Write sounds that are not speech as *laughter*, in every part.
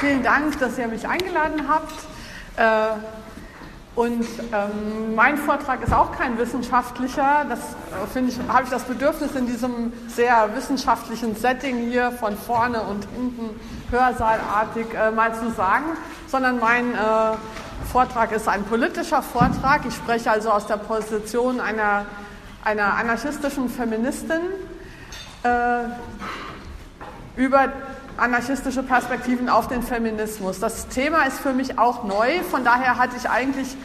vielen Dank, dass ihr mich eingeladen habt. Äh, und ähm, mein Vortrag ist auch kein wissenschaftlicher. Das äh, finde ich, habe ich das Bedürfnis in diesem sehr wissenschaftlichen Setting hier von vorne und hinten hörsaalartig äh, mal zu sagen, sondern mein Vortrag ist ein politischer Vortrag. Ich spreche also aus der Position einer, einer anarchistischen Feministin äh, über anarchistische Perspektiven auf den Feminismus. Das Thema ist für mich auch neu, von daher hatte ich eigentlich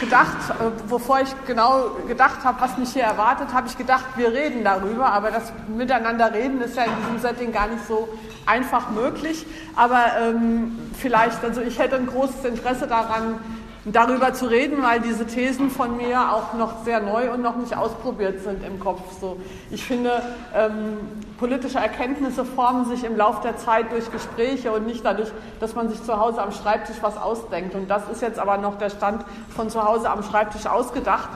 gedacht, äh, bevor ich genau gedacht habe, was mich hier erwartet, habe ich gedacht, wir reden darüber, aber das Miteinander reden ist ja in diesem Setting gar nicht so einfach möglich. Aber ähm, vielleicht, also ich hätte ein großes Interesse daran, darüber zu reden, weil diese Thesen von mir auch noch sehr neu und noch nicht ausprobiert sind im Kopf. So, ich finde, ähm, politische Erkenntnisse formen sich im Laufe der Zeit durch Gespräche und nicht dadurch, dass man sich zu Hause am Schreibtisch was ausdenkt. Und das ist jetzt aber noch der Stand von zu Hause am Schreibtisch ausgedacht.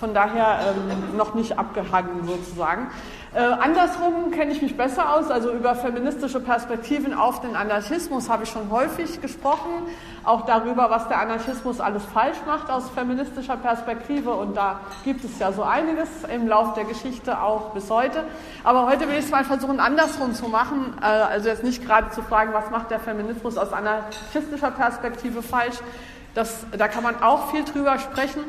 Von daher ähm, noch nicht abgehangen sozusagen. Äh, andersrum kenne ich mich besser aus, also über feministische Perspektiven auf den Anarchismus habe ich schon häufig gesprochen, auch darüber, was der Anarchismus alles falsch macht aus feministischer Perspektive. Und da gibt es ja so einiges im Lauf der Geschichte auch bis heute. Aber heute will ich es mal versuchen, andersrum zu machen, äh, also jetzt nicht gerade zu fragen, was macht der Feminismus aus anarchistischer Perspektive falsch, das, da kann man auch viel drüber sprechen,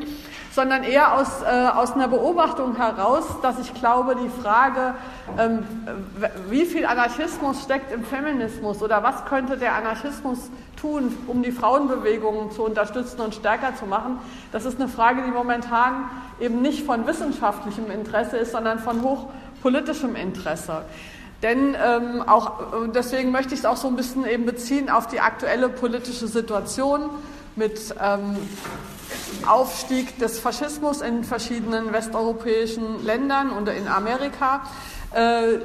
sondern eher aus, äh, aus einer Beobachtung heraus, dass ich glaube, die Frage, ähm, wie viel Anarchismus steckt im Feminismus oder was könnte der Anarchismus tun, um die Frauenbewegungen zu unterstützen und stärker zu machen, das ist eine Frage, die momentan eben nicht von wissenschaftlichem Interesse ist, sondern von hochpolitischem Interesse. Denn ähm, auch deswegen möchte ich es auch so ein bisschen eben beziehen auf die aktuelle politische Situation mit ähm, Aufstieg des Faschismus in verschiedenen westeuropäischen Ländern und in Amerika. Äh,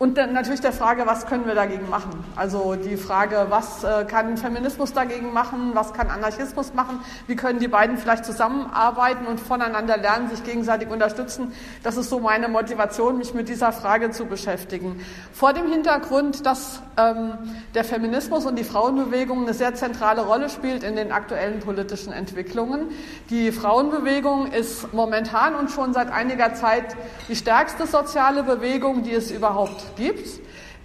und dann natürlich der Frage, was können wir dagegen machen? Also die Frage, was äh, kann Feminismus dagegen machen? Was kann Anarchismus machen? Wie können die beiden vielleicht zusammenarbeiten und voneinander lernen, sich gegenseitig unterstützen? Das ist so meine Motivation, mich mit dieser Frage zu beschäftigen. Vor dem Hintergrund, dass ähm, der Feminismus und die Frauenbewegung eine sehr zentrale Rolle spielt in den aktuellen politischen Entwicklungen. Die Frauenbewegung ist momentan und schon seit einiger Zeit die stärkste soziale Bewegung, die es überhaupt gibt.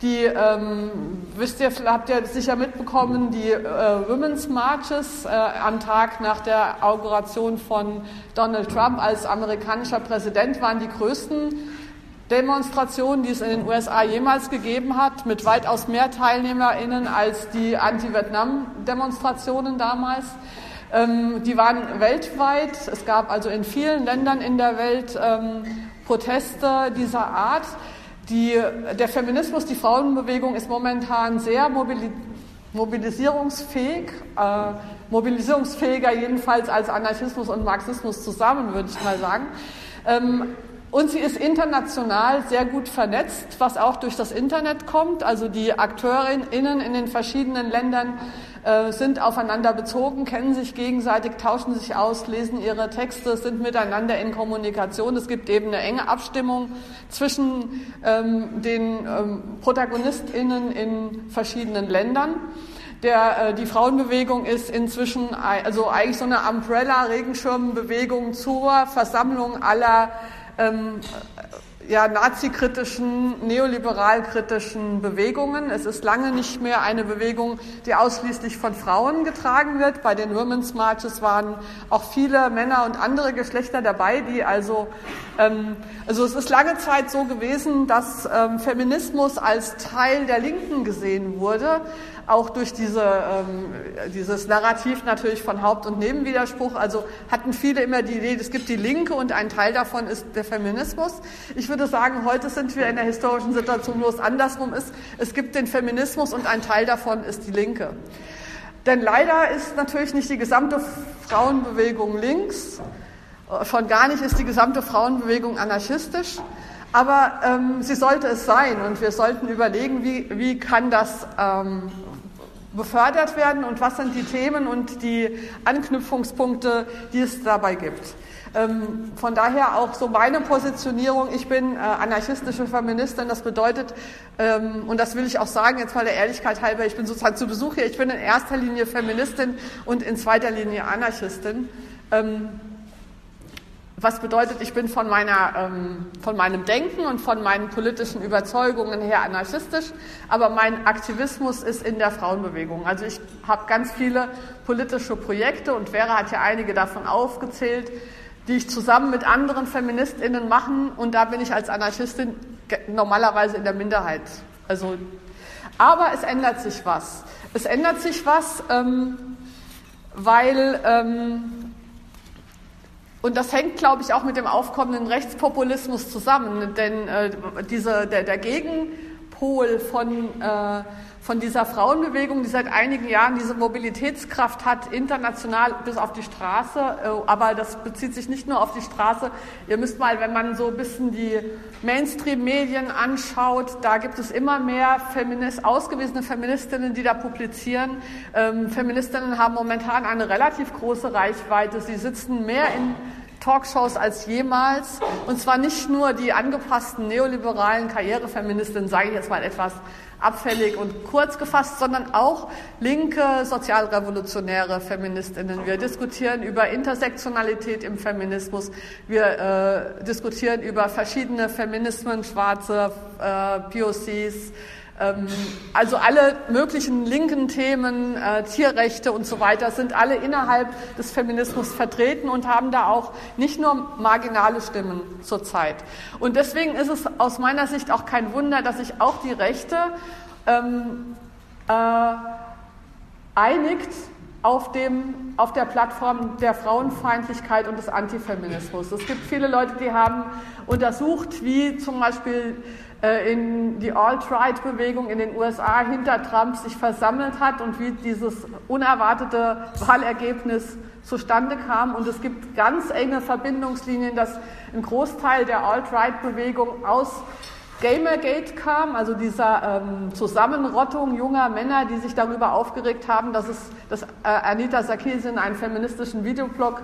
Die, ähm, wisst ihr, habt ihr sicher mitbekommen, die äh, Women's Marches äh, am Tag nach der Inauguration von Donald Trump als amerikanischer Präsident waren die größten Demonstrationen, die es in den USA jemals gegeben hat, mit weitaus mehr TeilnehmerInnen als die Anti-Vietnam-Demonstrationen damals. Ähm, die waren weltweit. Es gab also in vielen Ländern in der Welt ähm, Proteste dieser Art. Die, der Feminismus, die Frauenbewegung ist momentan sehr mobilisierungsfähig, äh, mobilisierungsfähiger jedenfalls als Anarchismus und Marxismus zusammen, würde ich mal sagen. Ähm, und sie ist international sehr gut vernetzt, was auch durch das Internet kommt. Also die AkteurInnen in den verschiedenen Ländern äh, sind aufeinander bezogen, kennen sich gegenseitig, tauschen sich aus, lesen ihre Texte, sind miteinander in Kommunikation. Es gibt eben eine enge Abstimmung zwischen ähm, den ähm, ProtagonistInnen in verschiedenen Ländern. Der, äh, die Frauenbewegung ist inzwischen also eigentlich so eine Umbrella-Regenschirmbewegung zur Versammlung aller ähm, ja, nazikritischen, neoliberalkritischen Bewegungen. Es ist lange nicht mehr eine Bewegung, die ausschließlich von Frauen getragen wird. Bei den Women's Marches waren auch viele Männer und andere Geschlechter dabei, die also, ähm, also es ist lange Zeit so gewesen, dass ähm, Feminismus als Teil der Linken gesehen wurde, auch durch diese, ähm, dieses Narrativ natürlich von Haupt- und Nebenwiderspruch. Also hatten viele immer die Idee, es gibt die Linke und ein Teil davon ist der Feminismus. Ich würde sagen, heute sind wir in der historischen Situation, wo es andersrum ist. Es gibt den Feminismus und ein Teil davon ist die Linke. Denn leider ist natürlich nicht die gesamte Frauenbewegung links, schon gar nicht ist die gesamte Frauenbewegung anarchistisch. Aber ähm, sie sollte es sein und wir sollten überlegen, wie, wie kann das ähm, befördert werden und was sind die Themen und die Anknüpfungspunkte, die es dabei gibt. Ähm, von daher auch so meine Positionierung, ich bin äh, anarchistische Feministin, das bedeutet, ähm, und das will ich auch sagen, jetzt mal der Ehrlichkeit halber, ich bin sozusagen zu Besuch hier, ich bin in erster Linie Feministin und in zweiter Linie Anarchistin. Ähm, was bedeutet, ich bin von, meiner, ähm, von meinem Denken und von meinen politischen Überzeugungen her anarchistisch, aber mein Aktivismus ist in der Frauenbewegung. Also ich habe ganz viele politische Projekte und Vera hat ja einige davon aufgezählt, die ich zusammen mit anderen Feministinnen machen und da bin ich als Anarchistin normalerweise in der Minderheit. Also, aber es ändert sich was. Es ändert sich was, ähm, weil ähm, und das hängt, glaube ich, auch mit dem aufkommenden Rechtspopulismus zusammen, denn äh, diese, der, der Gegenpol von, äh, von dieser Frauenbewegung, die seit einigen Jahren diese Mobilitätskraft hat, international bis auf die Straße, äh, aber das bezieht sich nicht nur auf die Straße. Ihr müsst mal, wenn man so ein bisschen die Mainstream-Medien anschaut, da gibt es immer mehr Feminist, ausgewiesene Feministinnen, die da publizieren. Ähm, Feministinnen haben momentan eine relativ große Reichweite. Sie sitzen mehr in Talkshows als jemals. Und zwar nicht nur die angepassten neoliberalen Karrierefeministinnen, sage ich jetzt mal etwas abfällig und kurz gefasst, sondern auch linke sozialrevolutionäre Feministinnen. Wir diskutieren über Intersektionalität im Feminismus. Wir äh, diskutieren über verschiedene Feminismen, schwarze äh, POCs, also alle möglichen linken Themen, äh, Tierrechte und so weiter sind alle innerhalb des Feminismus vertreten und haben da auch nicht nur marginale Stimmen zurzeit. Und deswegen ist es aus meiner Sicht auch kein Wunder, dass sich auch die Rechte ähm, äh, einigt auf, dem, auf der Plattform der Frauenfeindlichkeit und des Antifeminismus. Es gibt viele Leute, die haben untersucht, wie zum Beispiel in die Alt-Right-Bewegung in den USA hinter Trump sich versammelt hat und wie dieses unerwartete Wahlergebnis zustande kam. Und es gibt ganz enge Verbindungslinien, dass ein Großteil der Alt-Right-Bewegung aus Gamergate kam, also dieser ähm, Zusammenrottung junger Männer, die sich darüber aufgeregt haben, dass, es, dass äh, Anita Sarkeesian einen feministischen Videoblog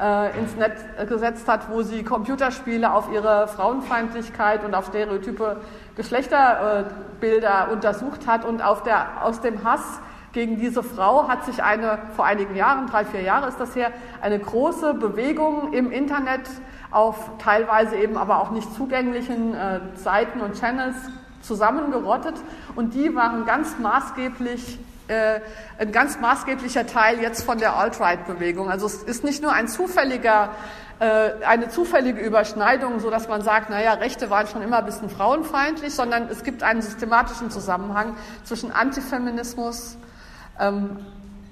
äh, ins Netz gesetzt hat, wo sie Computerspiele auf ihre Frauenfeindlichkeit und auf stereotype Geschlechterbilder untersucht hat. Und auf der, aus dem Hass gegen diese Frau hat sich eine, vor einigen Jahren, drei, vier Jahre ist das her, eine große Bewegung im Internet auf teilweise eben aber auch nicht zugänglichen äh, Seiten und Channels zusammengerottet. Und die waren ganz maßgeblich äh, ein ganz maßgeblicher Teil jetzt von der Alt-Right-Bewegung. Also es ist nicht nur ein zufälliger, äh, eine zufällige Überschneidung, so dass man sagt, naja, Rechte waren schon immer ein bisschen frauenfeindlich, sondern es gibt einen systematischen Zusammenhang zwischen Antifeminismus, ähm,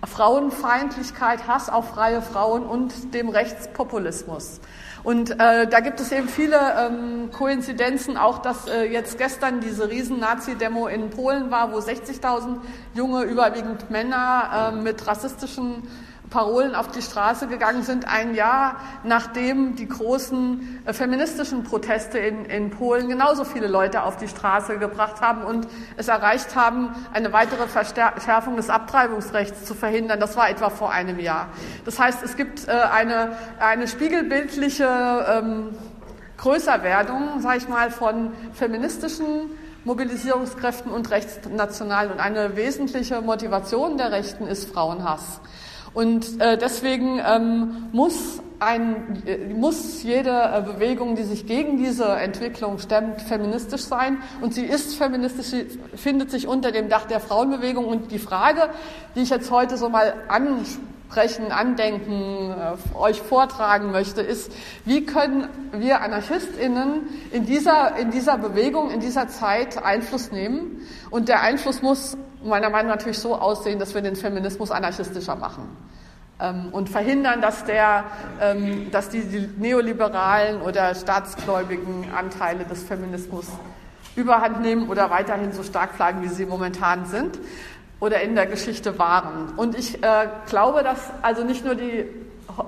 Frauenfeindlichkeit, Hass auf freie Frauen und dem Rechtspopulismus. Und äh, da gibt es eben viele ähm, Koinzidenzen, auch dass äh, jetzt gestern diese riesen Nazi-Demo in Polen war, wo 60.000 junge, überwiegend Männer äh, mit rassistischen Parolen auf die Straße gegangen sind, ein Jahr nachdem die großen äh, feministischen Proteste in, in Polen genauso viele Leute auf die Straße gebracht haben und es erreicht haben, eine weitere Verschärfung des Abtreibungsrechts zu verhindern. Das war etwa vor einem Jahr. Das heißt, es gibt äh, eine, eine spiegelbildliche ähm, Größerwerdung, sage ich mal, von feministischen Mobilisierungskräften und rechtsnationalen. Und eine wesentliche Motivation der Rechten ist Frauenhass. Und äh, deswegen ähm, muss, ein, äh, muss jede äh, Bewegung, die sich gegen diese Entwicklung stemmt, feministisch sein. Und sie ist feministisch, sie findet sich unter dem Dach der Frauenbewegung. Und die Frage, die ich jetzt heute so mal ansprechen, andenken, äh, euch vortragen möchte, ist, wie können wir AnarchistInnen in dieser, in dieser Bewegung, in dieser Zeit Einfluss nehmen? Und der Einfluss muss meiner Meinung nach natürlich so aussehen, dass wir den Feminismus anarchistischer machen ähm, und verhindern, dass, der, ähm, dass die, die neoliberalen oder staatsgläubigen Anteile des Feminismus überhand nehmen oder weiterhin so stark plagen, wie sie momentan sind oder in der Geschichte waren. Und ich äh, glaube, dass also nicht nur die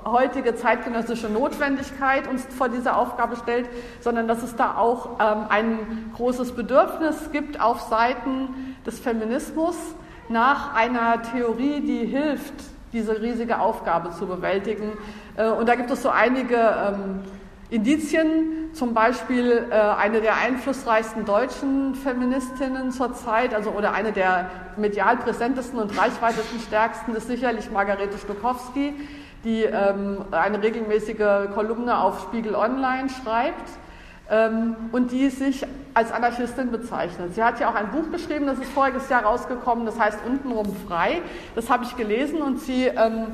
heutige zeitgenössische Notwendigkeit uns vor diese Aufgabe stellt, sondern dass es da auch ähm, ein großes Bedürfnis gibt auf Seiten des Feminismus nach einer Theorie, die hilft, diese riesige Aufgabe zu bewältigen. Äh, und da gibt es so einige ähm, Indizien, zum Beispiel äh, eine der einflussreichsten deutschen Feministinnen zurzeit, also oder eine der medial präsentesten und reichweitesten stärksten ist sicherlich Margarete Stokowski, die ähm, eine regelmäßige Kolumne auf Spiegel Online schreibt ähm, und die sich als Anarchistin bezeichnet. Sie hat ja auch ein Buch geschrieben, das ist voriges Jahr rausgekommen, das heißt Untenrum frei. Das habe ich gelesen und sie ähm,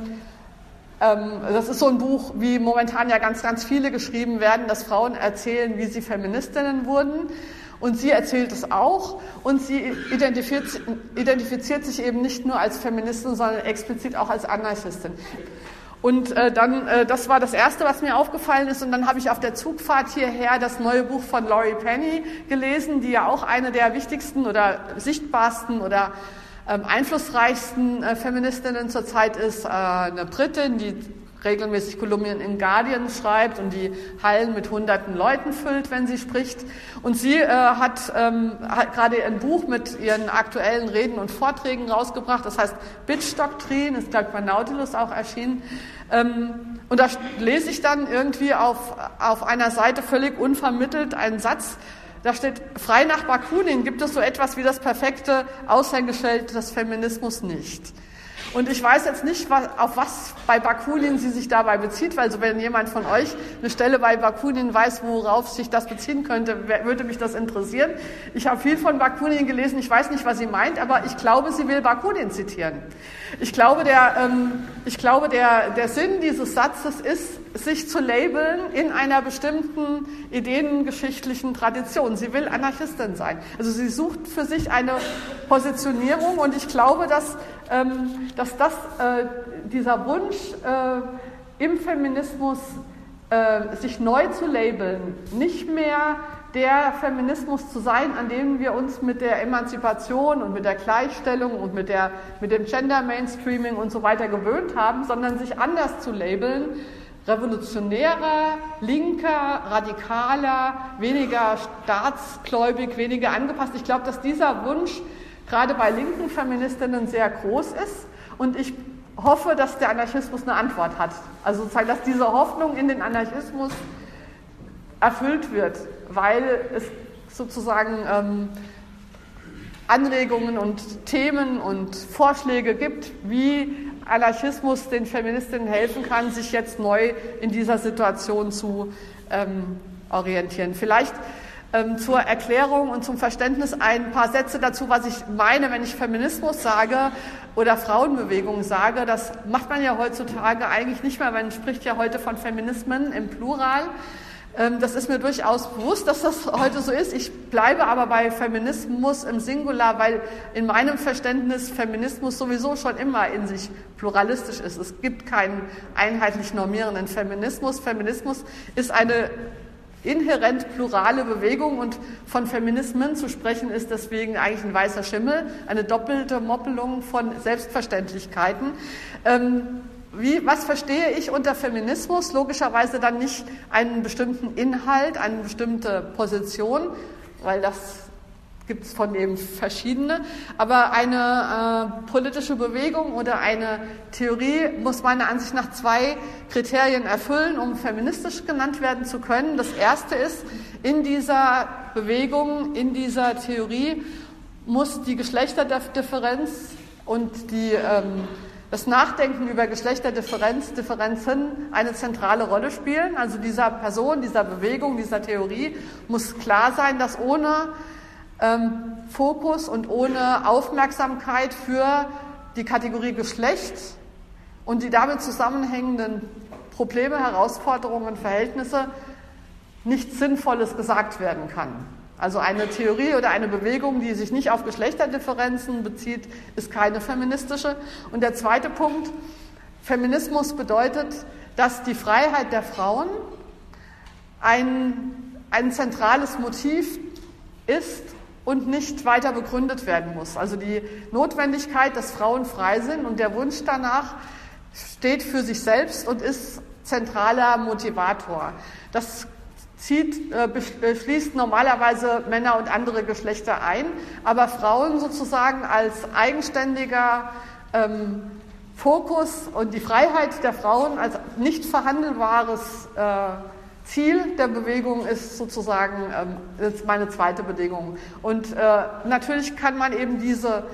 das ist so ein Buch, wie momentan ja ganz, ganz viele geschrieben werden, dass Frauen erzählen, wie sie Feministinnen wurden. Und sie erzählt es auch und sie identifiziert, identifiziert sich eben nicht nur als Feministin, sondern explizit auch als Anarchistin. Und äh, dann, äh, das war das Erste, was mir aufgefallen ist. Und dann habe ich auf der Zugfahrt hierher das neue Buch von Laurie Penny gelesen, die ja auch eine der wichtigsten oder sichtbarsten oder ähm, einflussreichsten äh, Feministinnen zurzeit ist äh, eine Britin, die regelmäßig Kolumnien in Guardian schreibt und die Hallen mit hunderten Leuten füllt, wenn sie spricht. Und sie äh, hat, ähm, hat gerade ein Buch mit ihren aktuellen Reden und Vorträgen rausgebracht, das heißt Bitch-Doktrin, ist glaube bei Nautilus auch erschienen. Ähm, und da lese ich dann irgendwie auf, auf einer Seite völlig unvermittelt einen Satz, da steht, frei nach Bakunin gibt es so etwas wie das perfekte Aushängeschild des Feminismus nicht. Und ich weiß jetzt nicht, auf was bei Bakunin sie sich dabei bezieht, weil so wenn jemand von euch eine Stelle bei Bakunin weiß, worauf sich das beziehen könnte, würde mich das interessieren. Ich habe viel von Bakunin gelesen, ich weiß nicht, was sie meint, aber ich glaube, sie will Bakunin zitieren. Ich glaube, der, ähm, ich glaube der, der Sinn dieses Satzes ist, sich zu labeln in einer bestimmten ideengeschichtlichen Tradition. Sie will Anarchistin sein. Also sie sucht für sich eine Positionierung und ich glaube, dass, dass das, äh, dieser Wunsch äh, im Feminismus, äh, sich neu zu labeln, nicht mehr der Feminismus zu sein, an dem wir uns mit der Emanzipation und mit der Gleichstellung und mit, der, mit dem Gender Mainstreaming und so weiter gewöhnt haben, sondern sich anders zu labeln, revolutionärer, linker, radikaler, weniger staatsgläubig, weniger angepasst. Ich glaube, dass dieser Wunsch gerade bei linken Feministinnen sehr groß ist und ich hoffe, dass der Anarchismus eine Antwort hat. Also sozusagen, dass diese Hoffnung in den Anarchismus erfüllt wird, weil es sozusagen ähm, Anregungen und Themen und Vorschläge gibt, wie Anarchismus den Feministinnen helfen kann, sich jetzt neu in dieser Situation zu ähm, orientieren. Vielleicht ähm, zur Erklärung und zum Verständnis ein paar Sätze dazu, was ich meine, wenn ich Feminismus sage oder Frauenbewegung sage. Das macht man ja heutzutage eigentlich nicht mehr. Man spricht ja heute von Feminismen im Plural. Ähm, das ist mir durchaus bewusst, dass das heute so ist. Ich bleibe aber bei Feminismus im Singular, weil in meinem Verständnis Feminismus sowieso schon immer in sich pluralistisch ist. Es gibt keinen einheitlich normierenden Feminismus. Feminismus ist eine inhärent plurale Bewegung und von Feminismen zu sprechen ist deswegen eigentlich ein weißer Schimmel, eine doppelte Moppelung von Selbstverständlichkeiten. Ähm, wie, was verstehe ich unter Feminismus? Logischerweise dann nicht einen bestimmten Inhalt, eine bestimmte Position, weil das gibt es von eben verschiedene. Aber eine äh, politische Bewegung oder eine Theorie muss meiner Ansicht nach zwei Kriterien erfüllen, um feministisch genannt werden zu können. Das erste ist, in dieser Bewegung, in dieser Theorie muss die Geschlechterdifferenz und die ähm, das Nachdenken über Geschlechterdifferenzen eine zentrale Rolle spielen. Also dieser Person, dieser Bewegung, dieser Theorie muss klar sein, dass ohne ähm, Fokus und ohne Aufmerksamkeit für die Kategorie Geschlecht und die damit zusammenhängenden Probleme, Herausforderungen, Verhältnisse nichts Sinnvolles gesagt werden kann. Also eine Theorie oder eine Bewegung, die sich nicht auf Geschlechterdifferenzen bezieht, ist keine feministische. Und der zweite Punkt, Feminismus bedeutet, dass die Freiheit der Frauen ein, ein zentrales Motiv ist und nicht weiter begründet werden muss. Also die Notwendigkeit, dass Frauen frei sind und der Wunsch danach steht für sich selbst und ist zentraler Motivator. Das zieht, äh, schließt normalerweise Männer und andere Geschlechter ein, aber Frauen sozusagen als eigenständiger ähm, Fokus und die Freiheit der Frauen als nicht verhandelbares äh, Ziel der Bewegung ist sozusagen ähm, ist meine zweite Bedingung. Und äh, natürlich kann man eben diese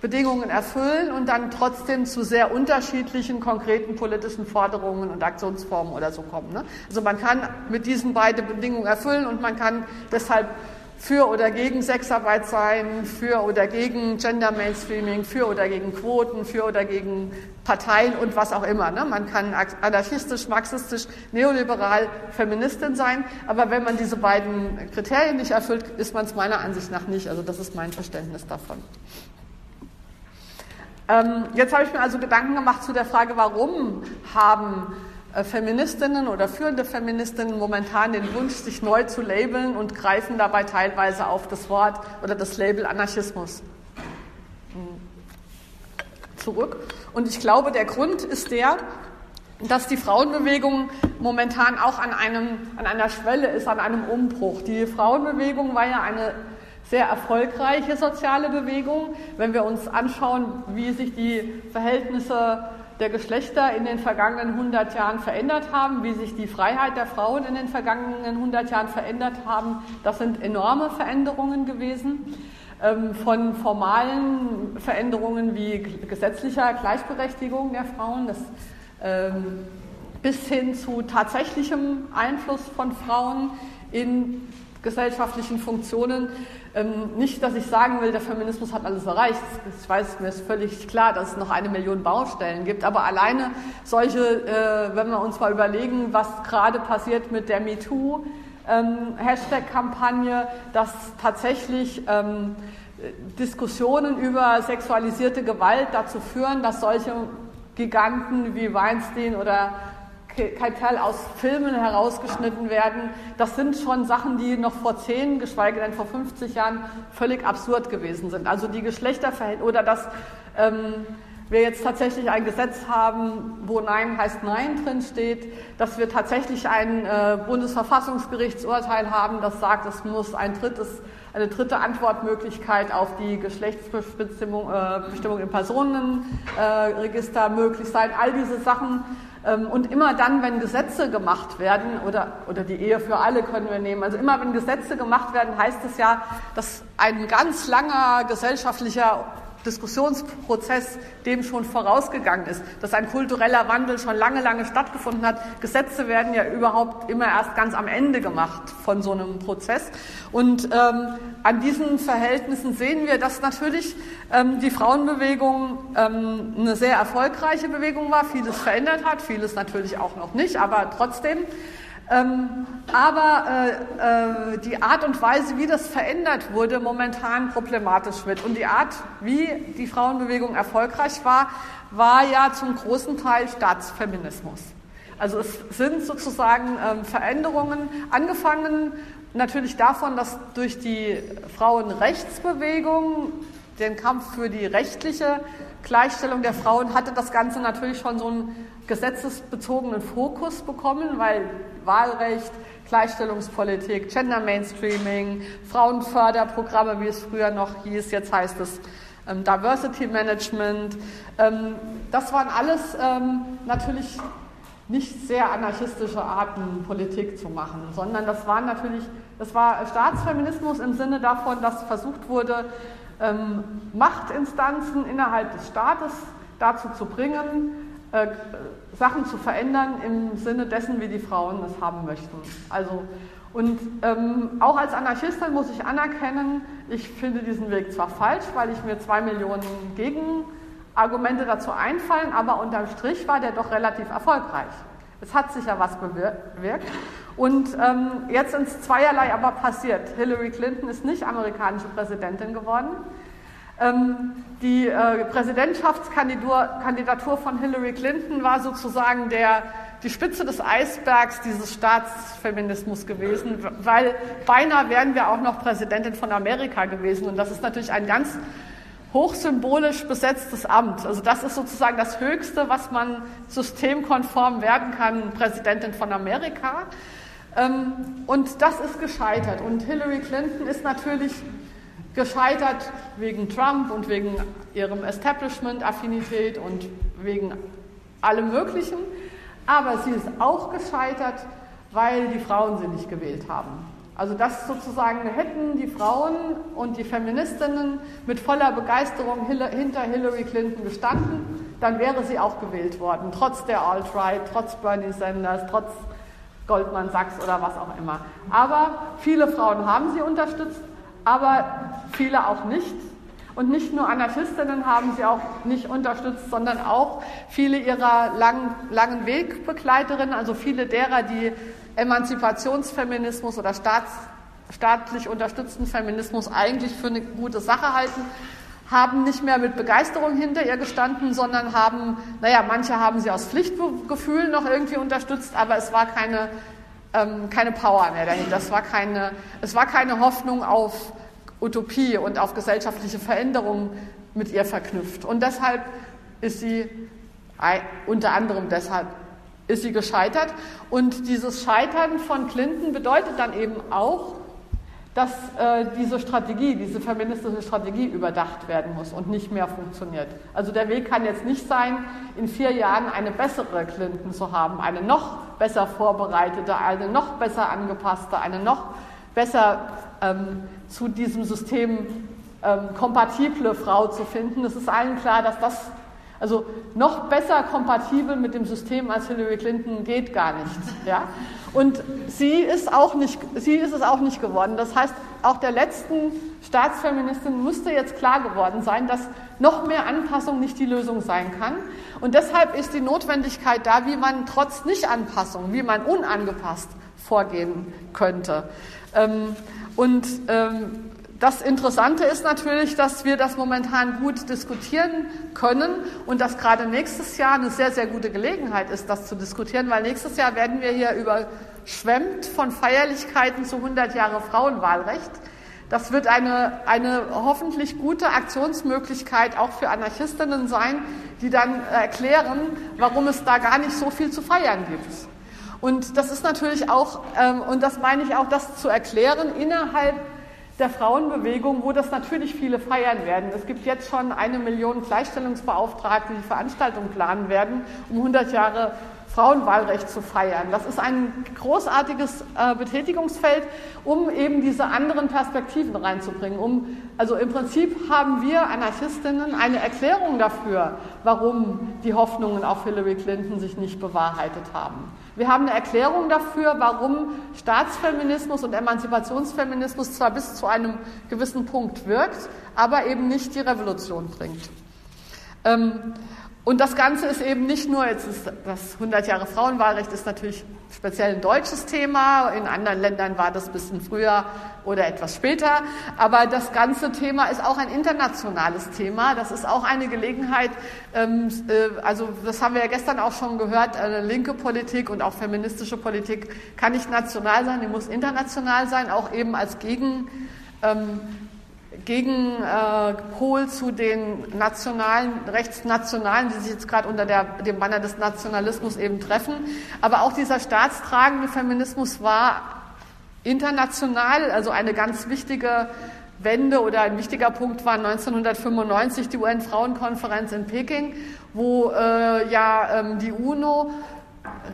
Bedingungen erfüllen und dann trotzdem zu sehr unterschiedlichen konkreten politischen Forderungen und Aktionsformen oder so kommen. Ne? Also man kann mit diesen beiden Bedingungen erfüllen und man kann deshalb für oder gegen Sexarbeit sein, für oder gegen Gender Mainstreaming, für oder gegen Quoten, für oder gegen Parteien und was auch immer. Ne? Man kann anarchistisch, marxistisch, neoliberal, Feministin sein, aber wenn man diese beiden Kriterien nicht erfüllt, ist man es meiner Ansicht nach nicht. Also das ist mein Verständnis davon. Ähm, jetzt habe ich mir also Gedanken gemacht zu der Frage, warum haben Feministinnen oder führende Feministinnen momentan den Wunsch, sich neu zu labeln und greifen dabei teilweise auf das Wort oder das Label Anarchismus hm, zurück. Und ich glaube, der Grund ist der, dass die Frauenbewegung momentan auch an, einem, an einer Schwelle ist, an einem Umbruch. Die Frauenbewegung war ja eine sehr erfolgreiche soziale Bewegung. Wenn wir uns anschauen, wie sich die Verhältnisse der Geschlechter in den vergangenen 100 Jahren verändert haben, wie sich die Freiheit der Frauen in den vergangenen 100 Jahren verändert haben. Das sind enorme Veränderungen gewesen. Ähm, von formalen Veränderungen wie gesetzlicher Gleichberechtigung der Frauen das, ähm, bis hin zu tatsächlichem Einfluss von Frauen in gesellschaftlichen Funktionen. Ähm, nicht, dass ich sagen will, der Feminismus hat alles erreicht. Ich weiß, mir ist völlig klar, dass es noch eine Million Baustellen gibt. Aber alleine solche, äh, wenn wir uns mal überlegen, was gerade passiert mit der MeToo, ähm, dass tatsächlich ähm, Diskussionen über sexualisierte Gewalt dazu führen, dass solche Giganten wie Weinstein oder Keitel aus Filmen herausgeschnitten werden. Das sind schon Sachen, die noch vor 10, geschweige denn vor 50 Jahren völlig absurd gewesen sind. Also die Geschlechterverhältnisse oder dass ähm, wir jetzt tatsächlich ein Gesetz haben, wo Nein heißt Nein drin steht, dass wir tatsächlich ein äh, Bundesverfassungsgerichtsurteil haben, das sagt, es muss ein drittes, eine dritte Antwortmöglichkeit auf die Geschlechtsbestimmung äh, Bestimmung im Personenregister äh, möglich sein. All diese Sachen und immer dann, wenn Gesetze gemacht werden, oder, oder die Ehe für alle können wir nehmen, also immer wenn Gesetze gemacht werden, heißt es ja, dass ein ganz langer gesellschaftlicher Diskussionsprozess dem schon vorausgegangen ist, dass ein kultureller Wandel schon lange, lange stattgefunden hat. Gesetze werden ja überhaupt immer erst ganz am Ende gemacht von so einem Prozess. Und ähm, an diesen Verhältnissen sehen wir, dass natürlich ähm, die Frauenbewegung ähm, eine sehr erfolgreiche Bewegung war, vieles verändert hat, vieles natürlich auch noch nicht, aber trotzdem. Ähm, aber äh, äh, die Art und Weise, wie das verändert wurde, momentan problematisch wird. Und die Art, wie die Frauenbewegung erfolgreich war, war ja zum großen Teil Staatsfeminismus. Also es sind sozusagen ähm, Veränderungen angefangen natürlich davon, dass durch die Frauenrechtsbewegung, den Kampf für die rechtliche Gleichstellung der Frauen, hatte das Ganze natürlich schon so einen gesetzesbezogenen Fokus bekommen, weil Wahlrecht, Gleichstellungspolitik, Gender Mainstreaming, Frauenförderprogramme, wie es früher noch hieß, jetzt heißt es ähm, Diversity Management. Ähm, das waren alles ähm, natürlich nicht sehr anarchistische Arten, Politik zu machen, sondern das war natürlich, das war Staatsfeminismus im Sinne davon, dass versucht wurde, ähm, Machtinstanzen innerhalb des Staates dazu zu bringen, äh, Sachen zu verändern im Sinne dessen, wie die Frauen es haben möchten. Also, und ähm, auch als Anarchistin muss ich anerkennen, ich finde diesen Weg zwar falsch, weil ich mir zwei Millionen Gegenargumente dazu einfallen, aber unterm Strich war der doch relativ erfolgreich. Es hat sich ja was bewirkt. Und ähm, jetzt sind zweierlei aber passiert. Hillary Clinton ist nicht amerikanische Präsidentin geworden. Ähm, die äh, Präsidentschaftskandidatur von Hillary Clinton war sozusagen der, die Spitze des Eisbergs dieses Staatsfeminismus gewesen, weil beinahe wären wir auch noch Präsidentin von Amerika gewesen. Und das ist natürlich ein ganz hochsymbolisch besetztes Amt. Also das ist sozusagen das Höchste, was man systemkonform werden kann, Präsidentin von Amerika. Ähm, und das ist gescheitert. Und Hillary Clinton ist natürlich gescheitert wegen Trump und wegen ihrem Establishment-Affinität und wegen allem Möglichen. Aber sie ist auch gescheitert, weil die Frauen sie nicht gewählt haben. Also das sozusagen hätten die Frauen und die Feministinnen mit voller Begeisterung hinter Hillary Clinton gestanden, dann wäre sie auch gewählt worden, trotz der Alt-Right, trotz Bernie Sanders, trotz Goldman Sachs oder was auch immer. Aber viele Frauen haben sie unterstützt, aber viele auch nicht. Und nicht nur Anarchistinnen haben sie auch nicht unterstützt, sondern auch viele ihrer langen, langen Wegbegleiterinnen, also viele derer, die Emanzipationsfeminismus oder staats, staatlich unterstützten Feminismus eigentlich für eine gute Sache halten, haben nicht mehr mit Begeisterung hinter ihr gestanden, sondern haben, naja, manche haben sie aus Pflichtgefühl noch irgendwie unterstützt, aber es war keine, ähm, keine Power mehr dahinter. Es war keine, es war keine Hoffnung auf Utopie und auf gesellschaftliche Veränderungen mit ihr verknüpft. Und deshalb ist sie, unter anderem deshalb, ist sie gescheitert. Und dieses Scheitern von Clinton bedeutet dann eben auch, dass äh, diese Strategie, diese feministische Strategie überdacht werden muss und nicht mehr funktioniert. Also der Weg kann jetzt nicht sein, in vier Jahren eine bessere Clinton zu haben, eine noch besser vorbereitete, eine noch besser angepasste, eine noch besser ähm, zu diesem System ähm, kompatible Frau zu finden. Es ist allen klar, dass das also noch besser kompatibel mit dem System als Hillary Clinton geht gar nicht. Ja? Und sie ist, auch nicht, sie ist es auch nicht geworden. Das heißt, auch der letzten Staatsfeministin müsste jetzt klar geworden sein, dass noch mehr Anpassung nicht die Lösung sein kann. Und deshalb ist die Notwendigkeit da, wie man trotz Nicht-Anpassung, wie man unangepasst vorgehen könnte. Ähm, und ähm, das Interessante ist natürlich, dass wir das momentan gut diskutieren können und dass gerade nächstes Jahr eine sehr, sehr gute Gelegenheit ist, das zu diskutieren, weil nächstes Jahr werden wir hier überschwemmt von Feierlichkeiten zu 100 Jahre Frauenwahlrecht. Das wird eine, eine hoffentlich gute Aktionsmöglichkeit auch für Anarchistinnen sein, die dann erklären, warum es da gar nicht so viel zu feiern gibt. Und das ist natürlich auch, ähm, und das meine ich auch, das zu erklären innerhalb der Frauenbewegung, wo das natürlich viele feiern werden. Es gibt jetzt schon eine Million Gleichstellungsbeauftragte, die Veranstaltungen planen werden, um 100 Jahre Frauenwahlrecht zu feiern. Das ist ein großartiges äh, Betätigungsfeld, um eben diese anderen Perspektiven reinzubringen. Um, also im Prinzip haben wir Anarchistinnen eine Erklärung dafür, warum die Hoffnungen auf Hillary Clinton sich nicht bewahrheitet haben. Wir haben eine Erklärung dafür, warum Staatsfeminismus und Emanzipationsfeminismus zwar bis zu einem gewissen Punkt wirkt, aber eben nicht die Revolution bringt. Ähm, und das Ganze ist eben nicht nur, jetzt ist das 100 Jahre Frauenwahlrecht ist natürlich speziell ein deutsches Thema, in anderen Ländern war das ein bisschen früher oder etwas später, aber das ganze Thema ist auch ein internationales Thema. Das ist auch eine Gelegenheit, ähm, äh, also das haben wir ja gestern auch schon gehört, äh, linke Politik und auch feministische Politik kann nicht national sein, die muss international sein, auch eben als Gegen. Ähm, Gegenpol äh, zu den nationalen, rechtsnationalen, die sich jetzt gerade unter der, dem Banner des Nationalismus eben treffen. Aber auch dieser staatstragende Feminismus war international, also eine ganz wichtige Wende oder ein wichtiger Punkt war 1995 die UN-Frauenkonferenz in Peking, wo äh, ja ähm, die UNO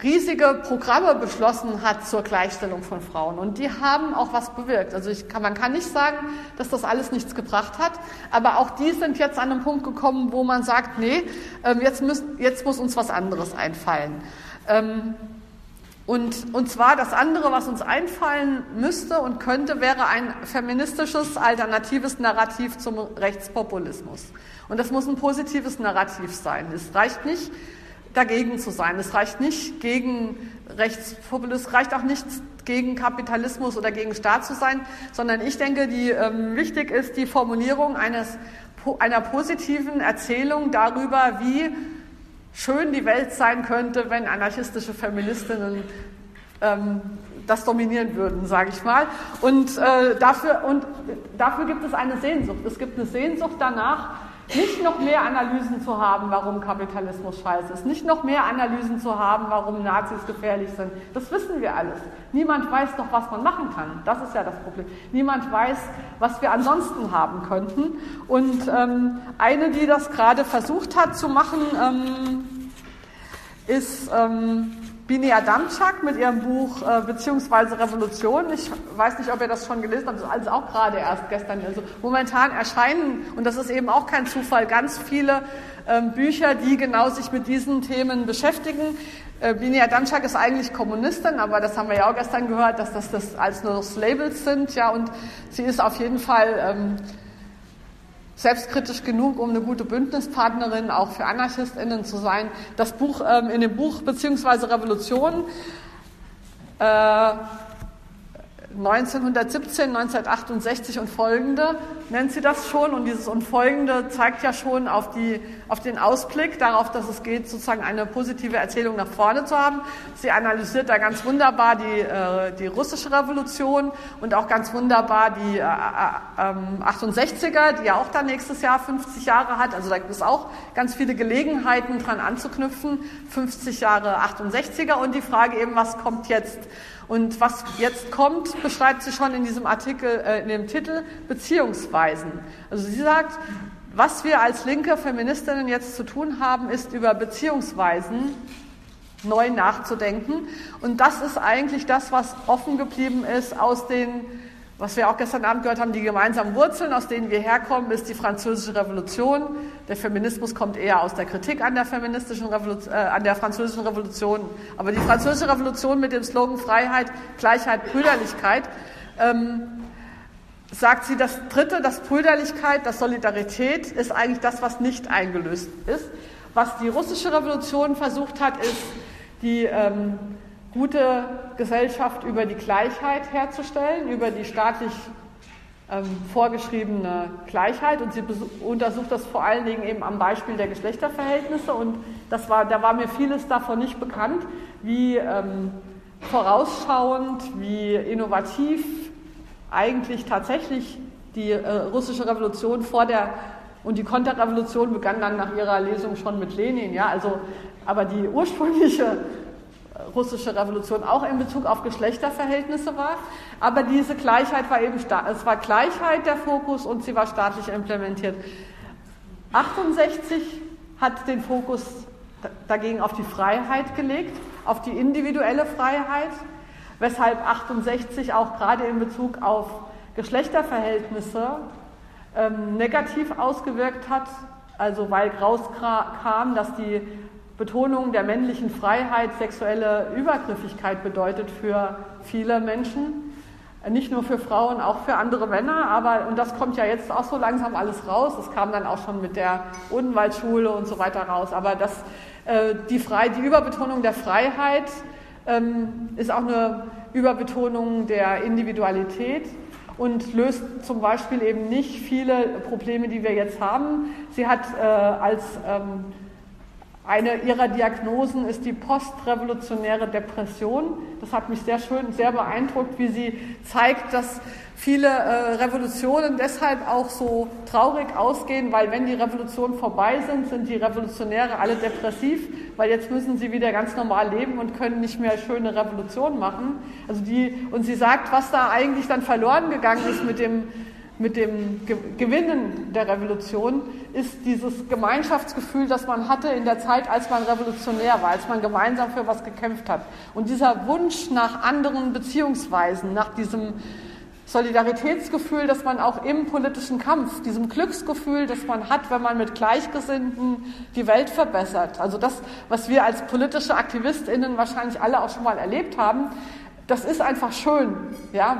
riesige Programme beschlossen hat zur Gleichstellung von Frauen. Und die haben auch was bewirkt. Also kann, man kann nicht sagen, dass das alles nichts gebracht hat, aber auch die sind jetzt an einen Punkt gekommen, wo man sagt, nee, ähm, jetzt, müssen, jetzt muss uns was anderes einfallen. Ähm, und, und zwar das andere, was uns einfallen müsste und könnte, wäre ein feministisches, alternatives Narrativ zum Rechtspopulismus. Und das muss ein positives Narrativ sein. Es reicht nicht, dagegen zu sein. Es reicht nicht gegen Rechtspopulismus, reicht auch nicht gegen Kapitalismus oder gegen Staat zu sein, sondern ich denke, die ähm, wichtig ist die Formulierung eines, einer positiven Erzählung darüber, wie schön die Welt sein könnte, wenn anarchistische Feministinnen ähm, das dominieren würden, sage ich mal. Und, äh, dafür, und dafür gibt es eine Sehnsucht. Es gibt eine Sehnsucht danach, Nicht noch mehr Analysen zu haben, warum Kapitalismus scheiße ist. Nicht noch mehr Analysen zu haben, warum Nazis gefährlich sind. Das wissen wir alles. Niemand weiß doch, was man machen kann. Das ist ja das Problem. Niemand weiß, was wir ansonsten haben könnten. Und ähm, eine, die das gerade versucht hat zu machen, ähm, ist ähm, Bini Adamczak mit ihrem Buch äh, beziehungsweise Revolution. Ich weiß nicht, ob ihr das schon gelesen habt, also auch gerade erst gestern. Also momentan erscheinen, und das ist eben auch kein Zufall, ganz viele ähm, Bücher, die genau sich mit diesen Themen beschäftigen. Äh, Bini Adamczak ist eigentlich Kommunistin, aber das haben wir ja auch gestern gehört, dass das, das als nur Labels sind, ja, und sie ist auf jeden Fall ähm, selbstkritisch genug, um eine gute Bündnispartnerin auch für AnarchistInnen zu sein. Das Buch, ähm, in dem Buch beziehungsweise Revolution äh, 1917, 1968 und folgende nennt sie das schon. Und dieses und folgende zeigt ja schon auf, die, auf den Ausblick darauf, dass es geht, sozusagen eine positive Erzählung nach vorne zu haben. Sie analysiert da ganz wunderbar die, äh, die russische Revolution und auch ganz wunderbar die äh, äh, 68er, die ja auch dann nächstes Jahr 50 Jahre hat. Also da gibt es auch ganz viele Gelegenheiten dran anzuknüpfen. 50 Jahre 68er und die Frage eben, was kommt jetzt? Und was jetzt kommt, beschreibt sie schon in diesem Artikel, äh, in dem Titel Beziehungsweisen. Also sie sagt, was wir als linke Feministinnen jetzt zu tun haben, ist über Beziehungsweisen neu nachzudenken. Und das ist eigentlich das, was offen geblieben ist aus den was wir auch gestern Abend gehört haben, die gemeinsamen Wurzeln, aus denen wir herkommen, ist die französische Revolution. Der Feminismus kommt eher aus der Kritik an der feministischen Revolution, äh, an der französischen Revolution. Aber die französische Revolution mit dem Slogan Freiheit, Gleichheit, Brüderlichkeit, ähm, sagt sie, das Dritte, das Brüderlichkeit, das Solidarität ist eigentlich das, was nicht eingelöst ist. Was die russische Revolution versucht hat, ist die ähm, gute Gesellschaft über die Gleichheit herzustellen, über die staatlich ähm, vorgeschriebene Gleichheit. Und sie untersucht das vor allen Dingen eben am Beispiel der Geschlechterverhältnisse. Und das war, da war mir vieles davon nicht bekannt, wie ähm, vorausschauend, wie innovativ eigentlich tatsächlich die äh, russische Revolution vor der und die Konterrevolution begann dann nach ihrer Lesung schon mit Lenin. Ja, also, aber die ursprüngliche russische Revolution auch in Bezug auf Geschlechterverhältnisse war. Aber diese Gleichheit war eben, es war Gleichheit der Fokus und sie war staatlich implementiert. 68 hat den Fokus dagegen auf die Freiheit gelegt, auf die individuelle Freiheit, weshalb 68 auch gerade in Bezug auf Geschlechterverhältnisse ähm, negativ ausgewirkt hat, also weil rauskam, dass die Betonung der männlichen Freiheit sexuelle Übergriffigkeit bedeutet für viele Menschen. Nicht nur für Frauen, auch für andere Männer. Aber, und das kommt ja jetzt auch so langsam alles raus. Das kam dann auch schon mit der Odenwaldschule und so weiter raus. Aber das, äh, die, Frei, die Überbetonung der Freiheit ähm, ist auch eine Überbetonung der Individualität und löst zum Beispiel eben nicht viele Probleme, die wir jetzt haben. Sie hat äh, als ähm, eine ihrer Diagnosen ist die postrevolutionäre Depression. Das hat mich sehr schön, sehr beeindruckt, wie sie zeigt, dass viele äh, Revolutionen deshalb auch so traurig ausgehen, weil wenn die Revolutionen vorbei sind, sind die Revolutionäre alle depressiv, weil jetzt müssen sie wieder ganz normal leben und können nicht mehr schöne Revolutionen machen. Also die, und sie sagt, was da eigentlich dann verloren gegangen ist mit dem mit dem Gewinnen der Revolution ist dieses Gemeinschaftsgefühl, das man hatte in der Zeit, als man revolutionär war, als man gemeinsam für was gekämpft hat. Und dieser Wunsch nach anderen Beziehungsweisen, nach diesem Solidaritätsgefühl, das man auch im politischen Kampf, diesem Glücksgefühl, das man hat, wenn man mit Gleichgesinnten die Welt verbessert. Also das, was wir als politische AktivistInnen wahrscheinlich alle auch schon mal erlebt haben, das ist einfach schön, ja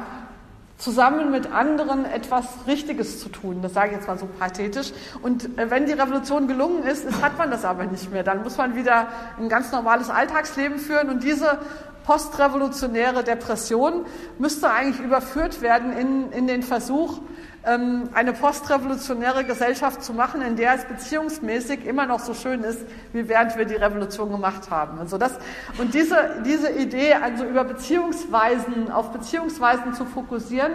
zusammen mit anderen etwas Richtiges zu tun. Das sage ich jetzt mal so pathetisch. Und äh, wenn die Revolution gelungen ist, hat man das aber nicht mehr. Dann muss man wieder ein ganz normales Alltagsleben führen. Und diese postrevolutionäre Depression müsste eigentlich überführt werden in, in den Versuch, eine postrevolutionäre Gesellschaft zu machen, in der es beziehungsmäßig immer noch so schön ist, wie während wir die Revolution gemacht haben. Also das, und diese, diese Idee, also über Beziehungsweisen, auf Beziehungsweisen zu fokussieren,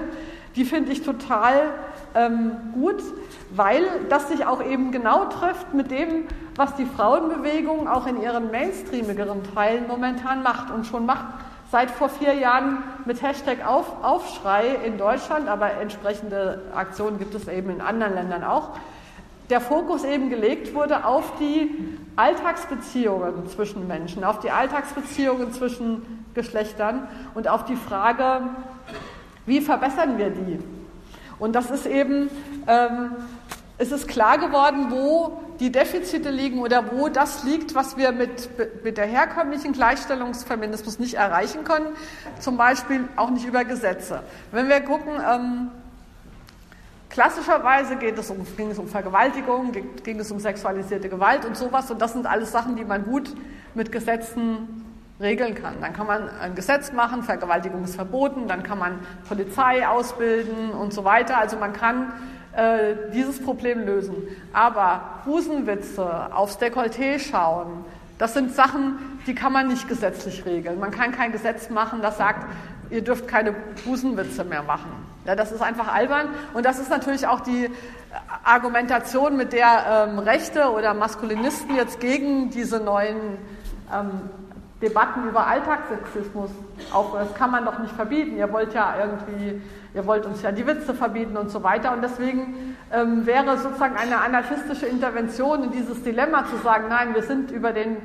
die finde ich total ähm, gut, weil das sich auch eben genau trifft mit dem, was die Frauenbewegung auch in ihren mainstreamigeren Teilen momentan macht und schon macht seit vor vier Jahren mit Hashtag Auf, Aufschrei in Deutschland, aber entsprechende Aktionen gibt es eben in anderen Ländern auch. Der Fokus eben gelegt wurde auf die Alltagsbeziehungen zwischen Menschen, auf die Alltagsbeziehungen zwischen Geschlechtern und auf die Frage, wie verbessern wir die? Und das ist eben, ähm, es ist klar geworden, wo die Defizite liegen oder wo das liegt, was wir mit, mit der herkömmlichen Gleichstellungsfeminismus nicht erreichen können, zum Beispiel auch nicht über Gesetze. Wenn wir gucken, ähm, klassischerweise geht es um, ging es um Vergewaltigung, ging es um sexualisierte Gewalt und sowas und das sind alles Sachen, die man gut mit Gesetzen regeln kann. Dann kann man ein Gesetz machen, Vergewaltigung ist verboten, dann kann man Polizei ausbilden und so weiter. Also man kann äh, dieses Problem lösen. Aber Busenwitze, aufs Dekolleté schauen, das sind Sachen, die kann man nicht gesetzlich regeln. Man kann kein Gesetz machen, das sagt, ihr dürft keine Busenwitze mehr machen. Ja, das ist einfach albern. Und das ist natürlich auch die Argumentation, mit der ähm, Rechte oder Maskulinisten jetzt gegen diese neuen ähm, Debatten über Alltagssexismus auch, das kann man doch nicht verbieten. Ihr wollt ja irgendwie, ihr wollt uns ja die Witze verbieten und so weiter. Und deswegen ähm, wäre sozusagen eine anarchistische Intervention in dieses Dilemma zu sagen, nein, wir sind über den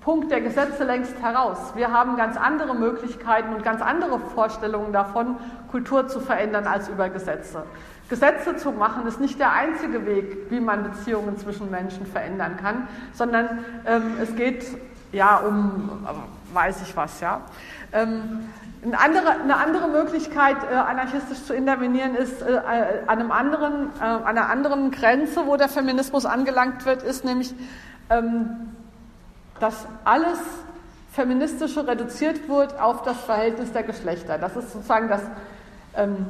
Punkt der Gesetze längst heraus. Wir haben ganz andere Möglichkeiten und ganz andere Vorstellungen davon, Kultur zu verändern als über Gesetze. Gesetze zu machen ist nicht der einzige Weg, wie man Beziehungen zwischen Menschen verändern kann, sondern ähm, es geht ja, um, weiß ich was, ja. Ähm, eine andere, eine andere Möglichkeit, äh, anarchistisch zu intervenieren, ist äh, an, einem anderen, äh, an einer anderen Grenze, wo der Feminismus angelangt wird, ist nämlich, ähm, dass alles Feministische reduziert wird auf das Verhältnis der Geschlechter. Das ist sozusagen das ähm,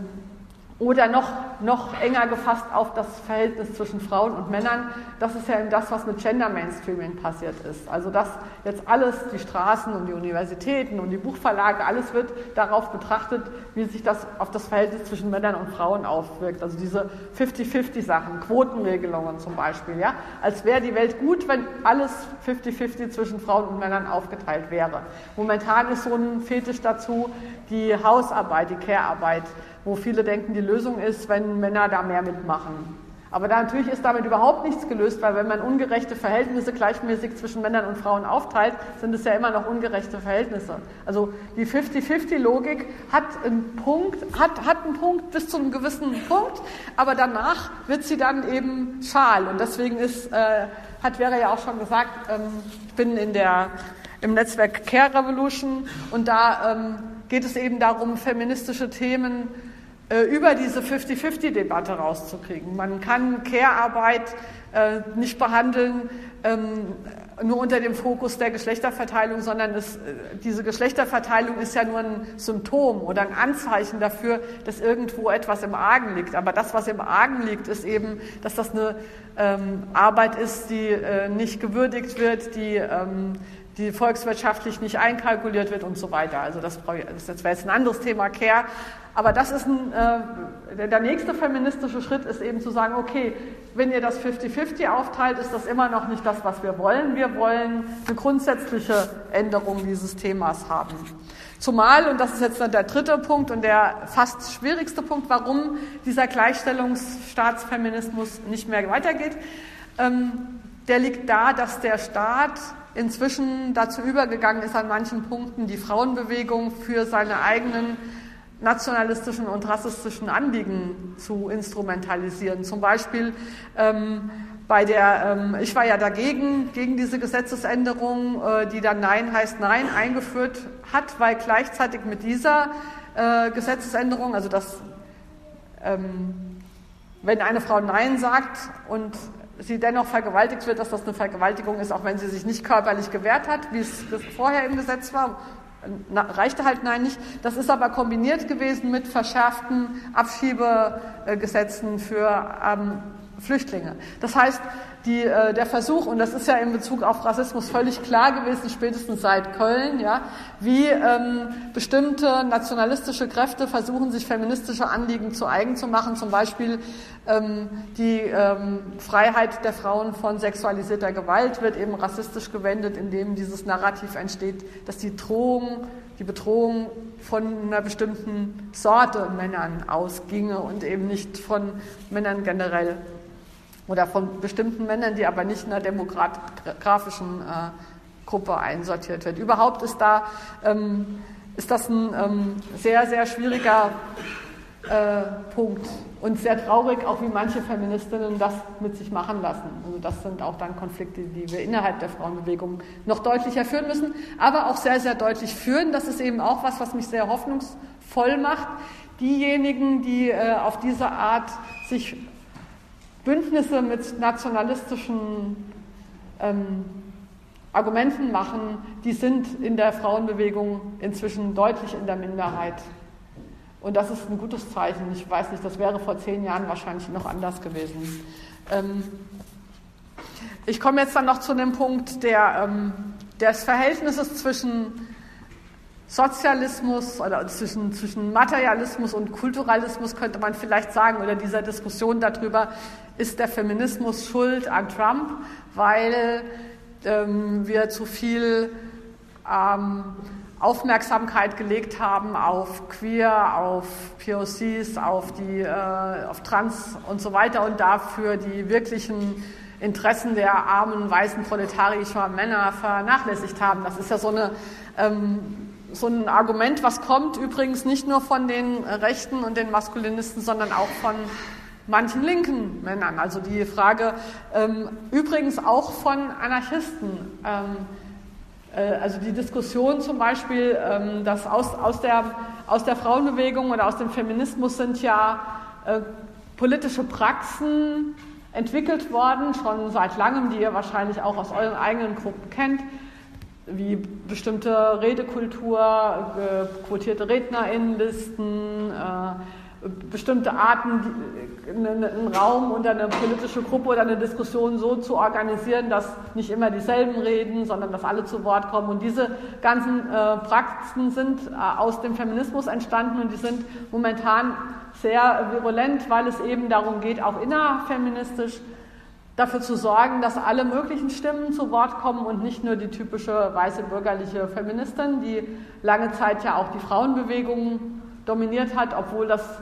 oder noch, noch enger gefasst auf das Verhältnis zwischen Frauen und Männern. Das ist ja eben das, was mit Gender Mainstreaming passiert ist. Also dass jetzt alles, die Straßen und die Universitäten und die Buchverlage, alles wird darauf betrachtet, wie sich das auf das Verhältnis zwischen Männern und Frauen auswirkt. Also diese 50-50-Sachen, Quotenregelungen zum Beispiel. Ja? Als wäre die Welt gut, wenn alles 50-50 zwischen Frauen und Männern aufgeteilt wäre. Momentan ist so ein Fetisch dazu die Hausarbeit, die Care-Arbeit wo viele denken, die Lösung ist, wenn Männer da mehr mitmachen. Aber da natürlich ist damit überhaupt nichts gelöst, weil wenn man ungerechte Verhältnisse gleichmäßig zwischen Männern und Frauen aufteilt, sind es ja immer noch ungerechte Verhältnisse. Also die 50-50-Logik hat einen Punkt, hat, hat einen Punkt bis zu einem gewissen Punkt, aber danach wird sie dann eben schal. Und deswegen ist, äh, hat Vera ja auch schon gesagt, ähm, ich bin in der, im Netzwerk Care Revolution und da ähm, geht es eben darum, feministische Themen über diese 50-50-Debatte rauszukriegen. Man kann Care-Arbeit äh, nicht behandeln ähm, nur unter dem Fokus der Geschlechterverteilung, sondern es, äh, diese Geschlechterverteilung ist ja nur ein Symptom oder ein Anzeichen dafür, dass irgendwo etwas im Argen liegt. Aber das, was im Argen liegt, ist eben, dass das eine ähm, Arbeit ist, die äh, nicht gewürdigt wird, die ähm, die volkswirtschaftlich nicht einkalkuliert wird und so weiter. Also das, das wäre jetzt ein anderes Thema, Care. Aber das ist ein, äh, der nächste feministische Schritt ist eben zu sagen, okay, wenn ihr das 50-50 aufteilt, ist das immer noch nicht das, was wir wollen. Wir wollen eine grundsätzliche Änderung dieses Themas haben. Zumal, und das ist jetzt der dritte Punkt und der fast schwierigste Punkt, warum dieser Gleichstellungsstaatsfeminismus nicht mehr weitergeht, ähm, der liegt da, dass der Staat inzwischen dazu übergegangen ist, an manchen Punkten die Frauenbewegung für seine eigenen nationalistischen und rassistischen Anliegen zu instrumentalisieren. Zum Beispiel ähm, bei der, ähm, ich war ja dagegen, gegen diese Gesetzesänderung, äh, die dann Nein heißt Nein eingeführt hat, weil gleichzeitig mit dieser äh, Gesetzesänderung, also dass, ähm, wenn eine Frau Nein sagt und sie dennoch vergewaltigt wird, dass das eine Vergewaltigung ist, auch wenn sie sich nicht körperlich gewehrt hat, wie es vorher im Gesetz war. Na, reichte halt nein nicht. Das ist aber kombiniert gewesen mit verschärften Abschiebegesetzen für ähm, Flüchtlinge. Das heißt, die, äh, der Versuch, und das ist ja in Bezug auf Rassismus völlig klar gewesen, spätestens seit Köln, ja, wie ähm, bestimmte nationalistische Kräfte versuchen, sich feministische Anliegen zu eigen zu machen, zum Beispiel die ähm, Freiheit der Frauen von sexualisierter Gewalt wird eben rassistisch gewendet, indem dieses Narrativ entsteht, dass die Drohung, die Bedrohung von einer bestimmten Sorte Männern ausginge und eben nicht von Männern generell oder von bestimmten Männern, die aber nicht in einer demografischen äh, Gruppe einsortiert wird. Überhaupt ist da ähm, ist das ein ähm, sehr sehr schwieriger äh, Punkt und sehr traurig, auch wie manche Feministinnen das mit sich machen lassen. Also das sind auch dann Konflikte, die wir innerhalb der Frauenbewegung noch deutlicher führen müssen, aber auch sehr sehr deutlich führen. Das ist eben auch was, was mich sehr hoffnungsvoll macht. Diejenigen, die äh, auf diese Art sich Bündnisse mit nationalistischen ähm, Argumenten machen, die sind in der Frauenbewegung inzwischen deutlich in der Minderheit. Und das ist ein gutes Zeichen. Ich weiß nicht, das wäre vor zehn Jahren wahrscheinlich noch anders gewesen. Ähm, ich komme jetzt dann noch zu dem Punkt der, ähm, des Verhältnisses zwischen Sozialismus oder zwischen, zwischen Materialismus und Kulturalismus könnte man vielleicht sagen, oder dieser Diskussion darüber, ist der Feminismus schuld an Trump, weil ähm, wir zu viel ähm, Aufmerksamkeit gelegt haben auf Queer, auf POCs, auf, die, äh, auf Trans und so weiter und dafür die wirklichen Interessen der armen weißen proletarischen Männer vernachlässigt haben. Das ist ja so eine ähm, so ein Argument, was kommt übrigens nicht nur von den Rechten und den Maskulinisten, sondern auch von manchen linken Männern. Also die Frage ähm, übrigens auch von Anarchisten. Ähm, äh, also die Diskussion zum Beispiel, ähm, dass aus, aus, der, aus der Frauenbewegung oder aus dem Feminismus sind ja äh, politische Praxen entwickelt worden, schon seit langem, die ihr wahrscheinlich auch aus euren eigenen Gruppen kennt wie bestimmte Redekultur, quotierte RednerInnenlisten, äh, bestimmte Arten, einen Raum und eine politische Gruppe oder eine Diskussion so zu organisieren, dass nicht immer dieselben reden, sondern dass alle zu Wort kommen. Und diese ganzen äh, Praxen sind äh, aus dem Feminismus entstanden und die sind momentan sehr virulent, weil es eben darum geht, auch innerfeministisch dafür zu sorgen, dass alle möglichen Stimmen zu Wort kommen und nicht nur die typische weiße bürgerliche Feministin, die lange Zeit ja auch die Frauenbewegung dominiert hat, obwohl das,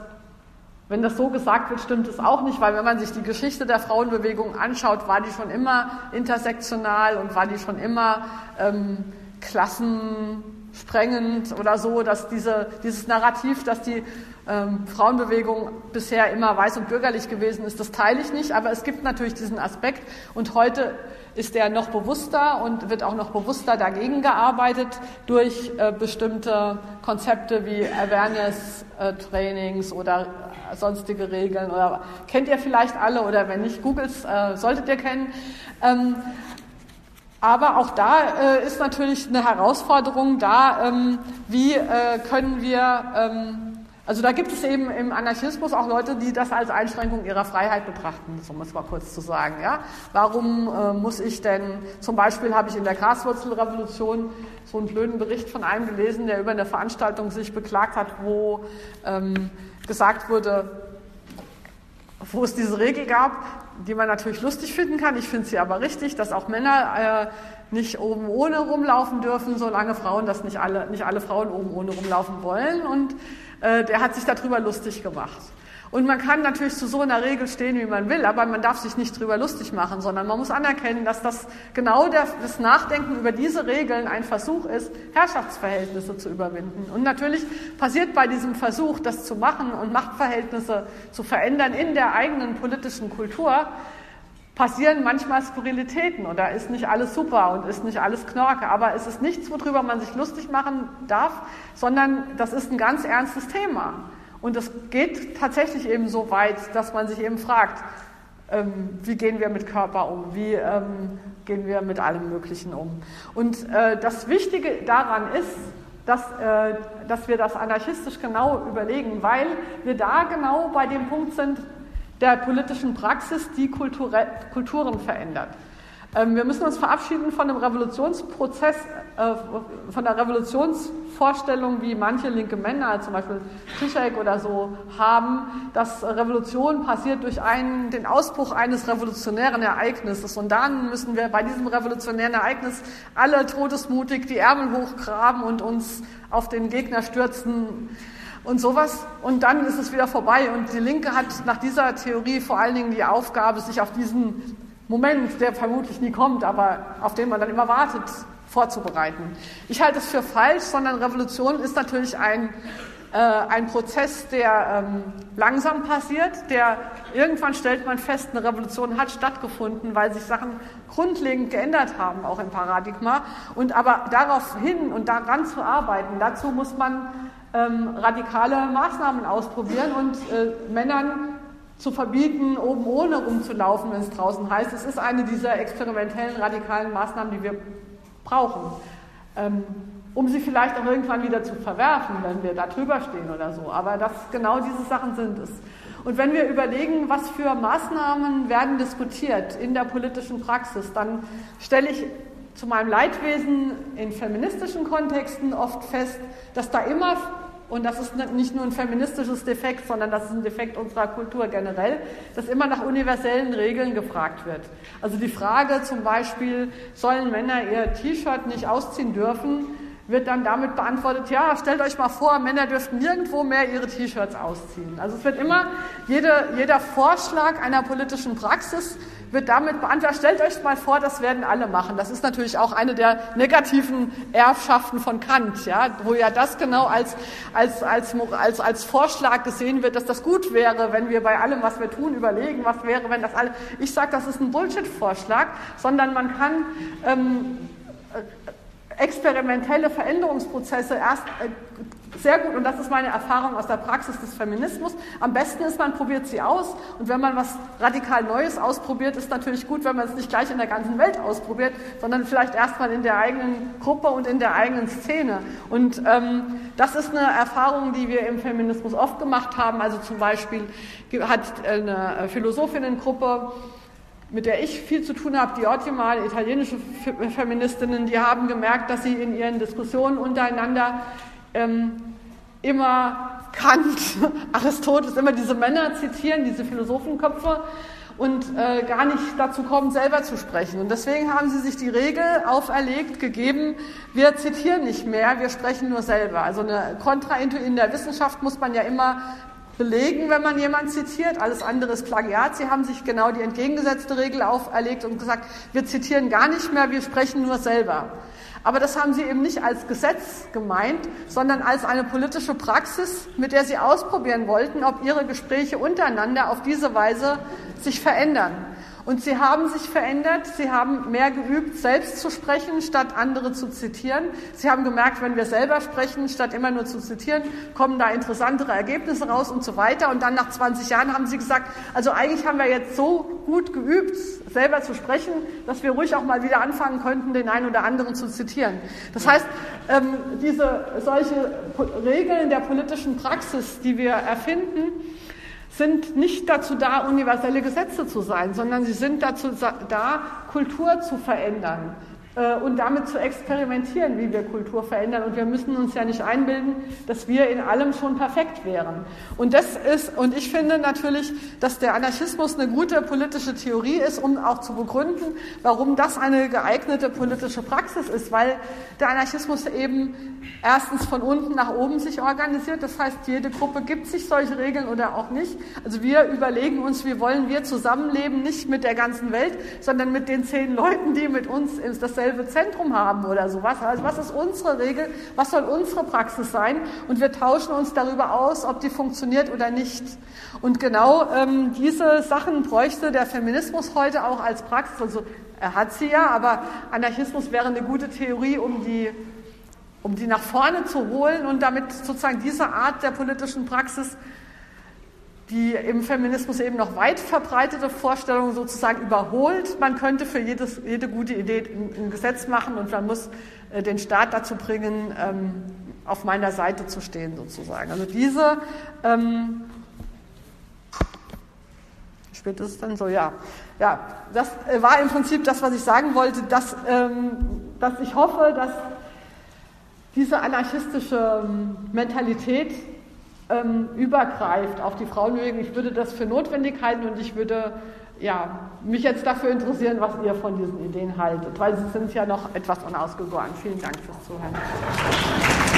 wenn das so gesagt wird, stimmt es auch nicht, weil wenn man sich die Geschichte der Frauenbewegung anschaut, war die schon immer intersektional und war die schon immer ähm, klassensprengend oder so, dass diese, dieses Narrativ, dass die ähm, Frauenbewegung bisher immer weiß und bürgerlich gewesen ist, das teile ich nicht, aber es gibt natürlich diesen Aspekt. Und heute ist der noch bewusster und wird auch noch bewusster dagegen gearbeitet durch äh, bestimmte Konzepte wie Awareness-Trainings äh, oder sonstige Regeln oder kennt ihr vielleicht alle oder wenn nicht, googles äh, solltet ihr kennen. Ähm, aber auch da äh, ist natürlich eine Herausforderung da, ähm, wie äh, können wir ähm, also da gibt es eben im Anarchismus auch Leute, die das als Einschränkung ihrer Freiheit betrachten, um es mal kurz zu sagen. Ja? Warum äh, muss ich denn, zum Beispiel habe ich in der Graswurzelrevolution so einen blöden Bericht von einem gelesen, der über eine Veranstaltung sich beklagt hat, wo ähm, gesagt wurde, wo es diese Regel gab, die man natürlich lustig finden kann. Ich finde sie aber richtig, dass auch Männer äh, nicht oben ohne rumlaufen dürfen, solange Frauen das nicht alle, nicht alle Frauen oben ohne rumlaufen wollen. Und der hat sich darüber lustig gemacht. Und man kann natürlich zu so einer Regel stehen, wie man will, aber man darf sich nicht darüber lustig machen, sondern man muss anerkennen, dass das genau das Nachdenken über diese Regeln ein Versuch ist, Herrschaftsverhältnisse zu überwinden. Und natürlich passiert bei diesem Versuch, das zu machen und Machtverhältnisse zu verändern in der eigenen politischen Kultur, passieren manchmal Skurrilitäten oder ist nicht alles super und ist nicht alles Knorke, aber es ist nichts, worüber man sich lustig machen darf, sondern das ist ein ganz ernstes Thema. Und es geht tatsächlich eben so weit, dass man sich eben fragt, ähm, wie gehen wir mit Körper um, wie ähm, gehen wir mit allem Möglichen um. Und äh, das Wichtige daran ist, dass, äh, dass wir das anarchistisch genau überlegen, weil wir da genau bei dem Punkt sind, der politischen Praxis, die Kulturen verändert. Ähm, wir müssen uns verabschieden von dem Revolutionsprozess, äh, von der Revolutionsvorstellung, wie manche linke Männer, zum Beispiel Zizek oder so, haben, dass Revolution passiert durch einen, den Ausbruch eines revolutionären Ereignisses. Und dann müssen wir bei diesem revolutionären Ereignis alle todesmutig die Ärmel hochgraben und uns auf den Gegner stürzen und sowas. Und dann ist es wieder vorbei. Und die Linke hat nach dieser Theorie vor allen Dingen die Aufgabe, sich auf diesen Moment, der vermutlich nie kommt, aber auf den man dann immer wartet, vorzubereiten. Ich halte es für falsch, sondern Revolution ist natürlich ein, äh, ein Prozess, der ähm, langsam passiert, der irgendwann stellt man fest, eine Revolution hat stattgefunden, weil sich Sachen grundlegend geändert haben, auch im Paradigma. Und aber darauf hin und daran zu arbeiten, dazu muss man ähm, radikale Maßnahmen ausprobieren und äh, Männern zu verbieten, oben ohne rumzulaufen, wenn es draußen heißt. Es ist eine dieser experimentellen, radikalen Maßnahmen, die wir brauchen, ähm, um sie vielleicht auch irgendwann wieder zu verwerfen, wenn wir da drüber stehen oder so. Aber das, genau diese Sachen sind es. Und wenn wir überlegen, was für Maßnahmen werden diskutiert in der politischen Praxis, dann stelle ich zu meinem Leidwesen in feministischen Kontexten oft fest, dass da immer und das ist nicht nur ein feministisches Defekt, sondern das ist ein Defekt unserer Kultur generell, dass immer nach universellen Regeln gefragt wird. Also die Frage zum Beispiel, sollen Männer ihr T-Shirt nicht ausziehen dürfen, wird dann damit beantwortet, ja, stellt euch mal vor, Männer dürften nirgendwo mehr ihre T-Shirts ausziehen. Also es wird immer, jede, jeder Vorschlag einer politischen Praxis wird damit beantwortet, stellt euch mal vor, das werden alle machen. Das ist natürlich auch eine der negativen Erbschaften von Kant, ja, wo ja das genau als, als, als, als, als Vorschlag gesehen wird, dass das gut wäre, wenn wir bei allem, was wir tun, überlegen, was wäre, wenn das alle. Ich sage, das ist ein Bullshit-Vorschlag, sondern man kann ähm, experimentelle Veränderungsprozesse erst äh, sehr gut, und das ist meine Erfahrung aus der Praxis des Feminismus, am besten ist, man probiert sie aus und wenn man was radikal Neues ausprobiert, ist natürlich gut, wenn man es nicht gleich in der ganzen Welt ausprobiert, sondern vielleicht erstmal in der eigenen Gruppe und in der eigenen Szene. Und ähm, das ist eine Erfahrung, die wir im Feminismus oft gemacht haben. Also zum Beispiel hat eine Philosophinnengruppe mit der ich viel zu tun habe, die Ottimal, italienische Feministinnen, die haben gemerkt, dass sie in ihren Diskussionen untereinander ähm, immer Kant, *laughs* Aristoteles, immer diese Männer zitieren, diese Philosophenköpfe und äh, gar nicht dazu kommen, selber zu sprechen. Und deswegen haben sie sich die Regel auferlegt, gegeben, wir zitieren nicht mehr, wir sprechen nur selber. Also eine Kontraintuition in der Wissenschaft muss man ja immer belegen, wenn man jemanden zitiert. Alles andere ist Plagiat. Sie haben sich genau die entgegengesetzte Regel auferlegt und gesagt, wir zitieren gar nicht mehr, wir sprechen nur selber. Aber das haben sie eben nicht als Gesetz gemeint, sondern als eine politische Praxis, mit der sie ausprobieren wollten, ob ihre Gespräche untereinander auf diese Weise sich verändern. Und sie haben sich verändert, sie haben mehr geübt, selbst zu sprechen, statt andere zu zitieren. Sie haben gemerkt, wenn wir selber sprechen, statt immer nur zu zitieren, kommen da interessantere Ergebnisse raus und so weiter. Und dann nach 20 Jahren haben sie gesagt, also eigentlich haben wir jetzt so gut geübt, selber zu sprechen, dass wir ruhig auch mal wieder anfangen könnten, den einen oder anderen zu zitieren. Das heißt, ähm, diese solche Regeln der politischen Praxis, die wir erfinden, sind nicht dazu da, universelle Gesetze zu sein, sondern sie sind dazu da, Kultur zu verändern, und damit zu experimentieren, wie wir Kultur verändern. Und wir müssen uns ja nicht einbilden, dass wir in allem schon perfekt wären. Und das ist, und ich finde natürlich, dass der Anarchismus eine gute politische Theorie ist, um auch zu begründen, warum das eine geeignete politische Praxis ist, weil der Anarchismus eben erstens von unten nach oben sich organisiert. Das heißt, jede Gruppe gibt sich solche Regeln oder auch nicht. Also wir überlegen uns, wie wollen wir zusammenleben, nicht mit der ganzen Welt, sondern mit den zehn Leuten, die mit uns dasselbe dasselbe Zentrum haben oder sowas. Also was ist unsere Regel? Was soll unsere Praxis sein? Und wir tauschen uns darüber aus, ob die funktioniert oder nicht. Und genau ähm, diese Sachen bräuchte der Feminismus heute auch als Praxis. Also er hat sie ja, aber Anarchismus wäre eine gute Theorie, um die um die nach vorne zu holen und damit sozusagen diese Art der politischen Praxis die im Feminismus eben noch weit verbreitete Vorstellung sozusagen überholt. Man könnte für jedes, jede gute Idee ein, Gesetz machen und man muss äh, den Staat dazu bringen, ähm, auf meiner Seite zu stehen sozusagen. Also diese, ähm, spät ist es dann so, ja. Ja, das äh, war im Prinzip das, was ich sagen wollte, dass, ähm, dass ich hoffe, dass diese anarchistische ähm, Mentalität ähm, übergreift auf die Frauenbewegung. Ich würde das für notwendig halten und ich würde ja, mich jetzt dafür interessieren, was ihr von diesen Ideen haltet, weil sie sind ja noch etwas unausgegoren. Vielen Dank fürs Zuhören.